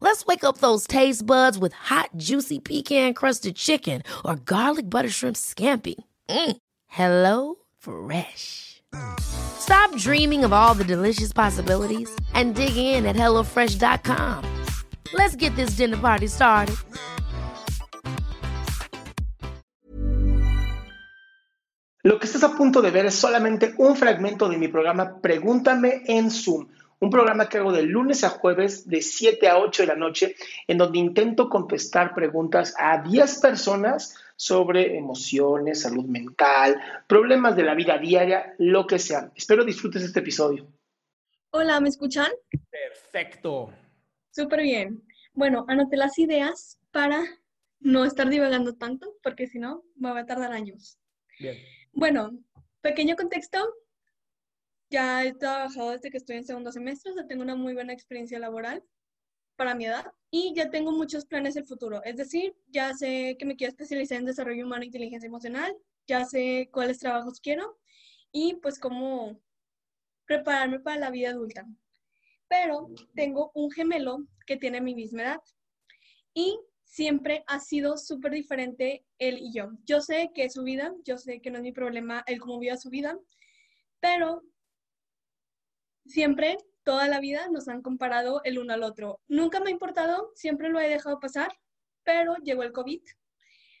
Let's wake up those taste buds with hot, juicy pecan crusted chicken or garlic butter shrimp scampi. Mm. Hello Fresh. Stop dreaming of all the delicious possibilities and dig in at HelloFresh.com. Let's get this dinner party started. Lo que estás a punto de ver es solamente un fragmento de mi programa Pregúntame en Zoom, un programa que hago de lunes a jueves de 7 a 8 de la noche, en donde intento contestar preguntas a 10 personas sobre emociones, salud mental, problemas de la vida diaria, lo que sea. Espero disfrutes este episodio. Hola, ¿me escuchan? Perfecto. Súper bien. Bueno, anoté las ideas para no estar divagando tanto, porque si no, me va a tardar años. Bien. Bueno, pequeño contexto. Ya he trabajado desde que estoy en segundo semestre, o sea, tengo una muy buena experiencia laboral para mi edad y ya tengo muchos planes del futuro. Es decir, ya sé que me quiero especializar en desarrollo humano e inteligencia emocional, ya sé cuáles trabajos quiero y pues cómo prepararme para la vida adulta. Pero tengo un gemelo que tiene mi misma edad y siempre ha sido súper diferente él y yo. Yo sé que es su vida, yo sé que no es mi problema él cómo vive su vida, pero siempre, toda la vida, nos han comparado el uno al otro. Nunca me ha importado, siempre lo he dejado pasar, pero llegó el COVID,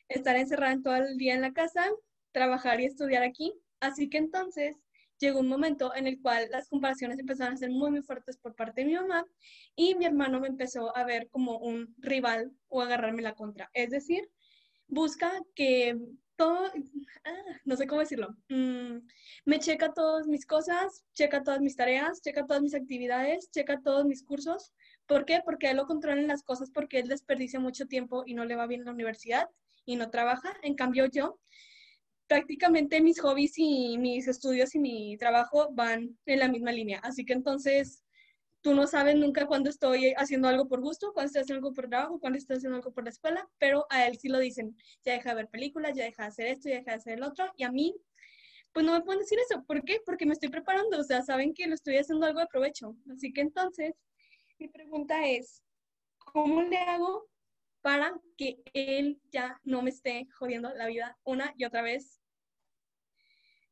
estar encerrada todo el día en la casa, trabajar y estudiar aquí, así que entonces llegó un momento en el cual las comparaciones empezaron a ser muy, muy fuertes por parte de mi mamá y mi hermano me empezó a ver como un rival o agarrarme la contra. Es decir, busca que ah, no sé cómo decirlo, mm, me checa todas mis cosas, checa todas mis tareas, checa todas mis actividades, checa todos mis cursos. ¿Por qué? Porque él lo controla en las cosas porque él desperdicia mucho tiempo y no le va bien en la universidad y no trabaja. En cambio yo prácticamente mis hobbies y mis estudios y mi trabajo van en la misma línea. Así que entonces tú no sabes nunca cuándo estoy haciendo algo por gusto, cuándo estoy haciendo algo por trabajo, cuándo estoy haciendo algo por la escuela, pero a él sí lo dicen, ya deja de ver películas, ya deja de hacer esto, ya deja de hacer el otro, y a mí, pues no me pueden decir eso. ¿Por qué? Porque me estoy preparando, o sea, saben que lo estoy haciendo algo de provecho. Así que entonces, mi pregunta es, ¿cómo le hago para que él ya no me esté jodiendo la vida una y otra vez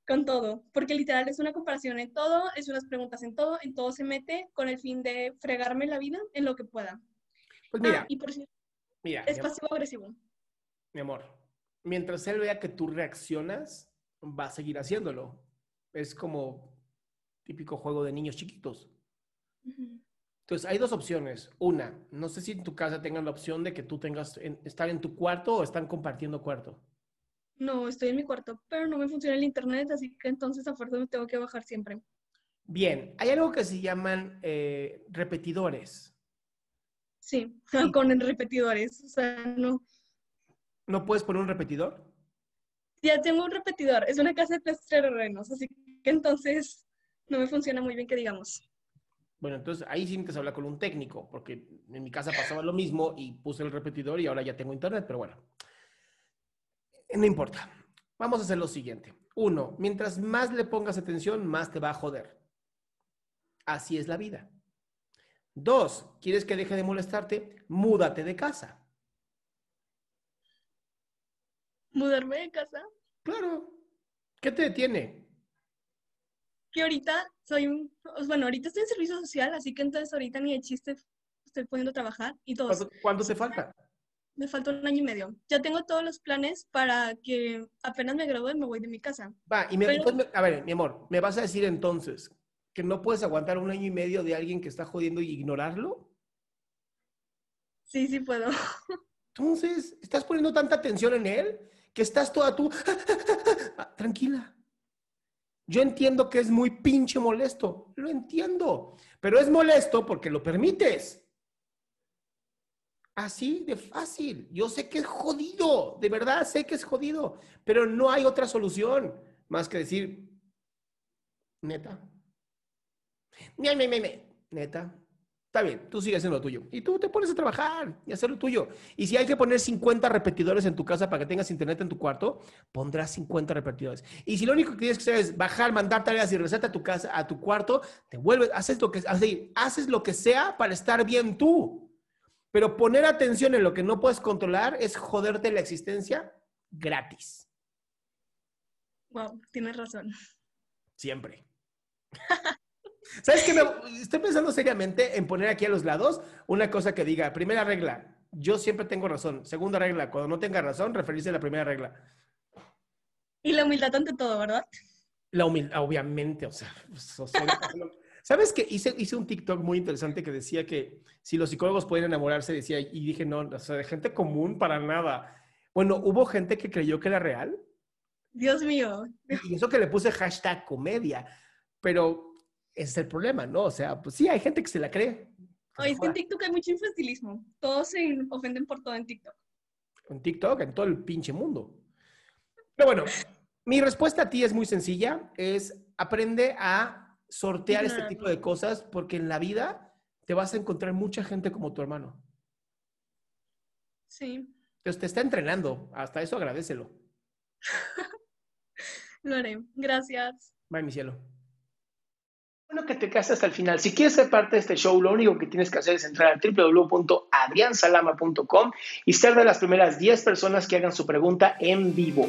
con todo, porque literal es una comparación en todo, es unas preguntas en todo, en todo se mete con el fin de fregarme la vida en lo que pueda. Pues mira, Ah, y por mira, es pasivo-agresivo. mi amor, mientras él vea que tú reaccionas, va a seguir haciéndolo. Es como típico juego de niños chiquitos. Entonces, hay dos opciones. Una, no sé si en tu casa tengan la opción de que tú tengas, en- estar en tu cuarto o están compartiendo cuarto. No, estoy en mi cuarto, pero no me funciona el internet, así que entonces a fuerza me tengo que bajar siempre. Bien, hay algo que se llaman eh, repetidores. Sí, Sí. con repetidores, o sea, no. ¿No puedes poner un repetidor? Ya tengo un repetidor, es una casa de tres terrenos, así que entonces no me funciona muy bien que digamos. Bueno, entonces ahí sí necesitas hablar con un técnico, porque en mi casa pasaba lo mismo y puse el repetidor y ahora ya tengo internet, pero bueno. No importa. Vamos a hacer lo siguiente. Uno, mientras más le pongas atención, más te va a joder. Así es la vida. Dos, ¿quieres que deje de molestarte? Múdate de casa. Mudarme de casa, Claro. ¿Qué te detiene? que ahorita soy un, pues, bueno, ahorita estoy en servicio social, así que entonces ahorita ni de chiste estoy pudiendo trabajar y dos. ¿Cuánto, cuánto te falta? Me falta un año y medio. Ya tengo todos los planes para que apenas me gradúe me voy de mi casa. Va, y me, Pero- entonces me- a ver, mi amor, ¿me vas a decir entonces que no puedes aguantar un año y medio de alguien que está jodiendo y ignorarlo? Sí, sí puedo. Entonces, estás poniendo tanta atención en él que estás toda tú. Tranquila. Yo entiendo que es muy pinche molesto. Lo entiendo. Pero es molesto porque lo permites. Así de fácil. Yo sé que es jodido. De verdad sé que es jodido. Pero no hay otra solución más que decir, neta. Me, me, me. Neta. Está bien, tú sigues haciendo lo tuyo. Y tú te pones a trabajar y hacer lo tuyo. Y si hay que poner 50 repetidores en tu casa para que tengas internet en tu cuarto, pondrás 50 repetidores. Y si lo único que tienes que hacer es bajar, mandar tareas y receta a tu casa, a tu cuarto, te vuelves, haces lo que, haces lo que sea para estar bien tú. Pero poner atención en lo que no puedes controlar es joderte la existencia gratis. Wow, tienes razón. Siempre. ¿Sabes qué? Me- estoy pensando seriamente en poner aquí a los lados una cosa que diga, primera regla, yo siempre tengo razón. Segunda regla, cuando no tenga razón, referirse a la primera regla. Y la humildad ante todo, ¿verdad? La humildad, obviamente, o sea, pues, o sea, ¿sabes que hice, hice un TikTok muy interesante que decía que si los psicólogos pueden enamorarse, decía, y dije, no, o sea, de gente común para nada. Bueno, hubo gente que creyó que era real, Dios mío. y eso que le puse hashtag comedia, pero ese es el problema, ¿no? O sea, pues sí, hay gente que se la cree. Oye, es que en. TikTok hay mucho infantilismo. Todos se ofenden por todo en TikTok. en TikTok, en todo el pinche mundo. Pero bueno, mi respuesta a ti es muy sencilla, es aprende a sortear este tipo de cosas porque en la vida te vas a encontrar mucha gente como tu hermano. Sí, Entonces te está entrenando, hasta eso agradecelo. lo haré. Gracias. Bye, mi cielo. Bueno que te quedaste hasta el final. Si quieres ser parte de este show, lo único que tienes que hacer es entrar a www.adriansalama.com y ser de las primeras 10 personas que hagan su pregunta en vivo.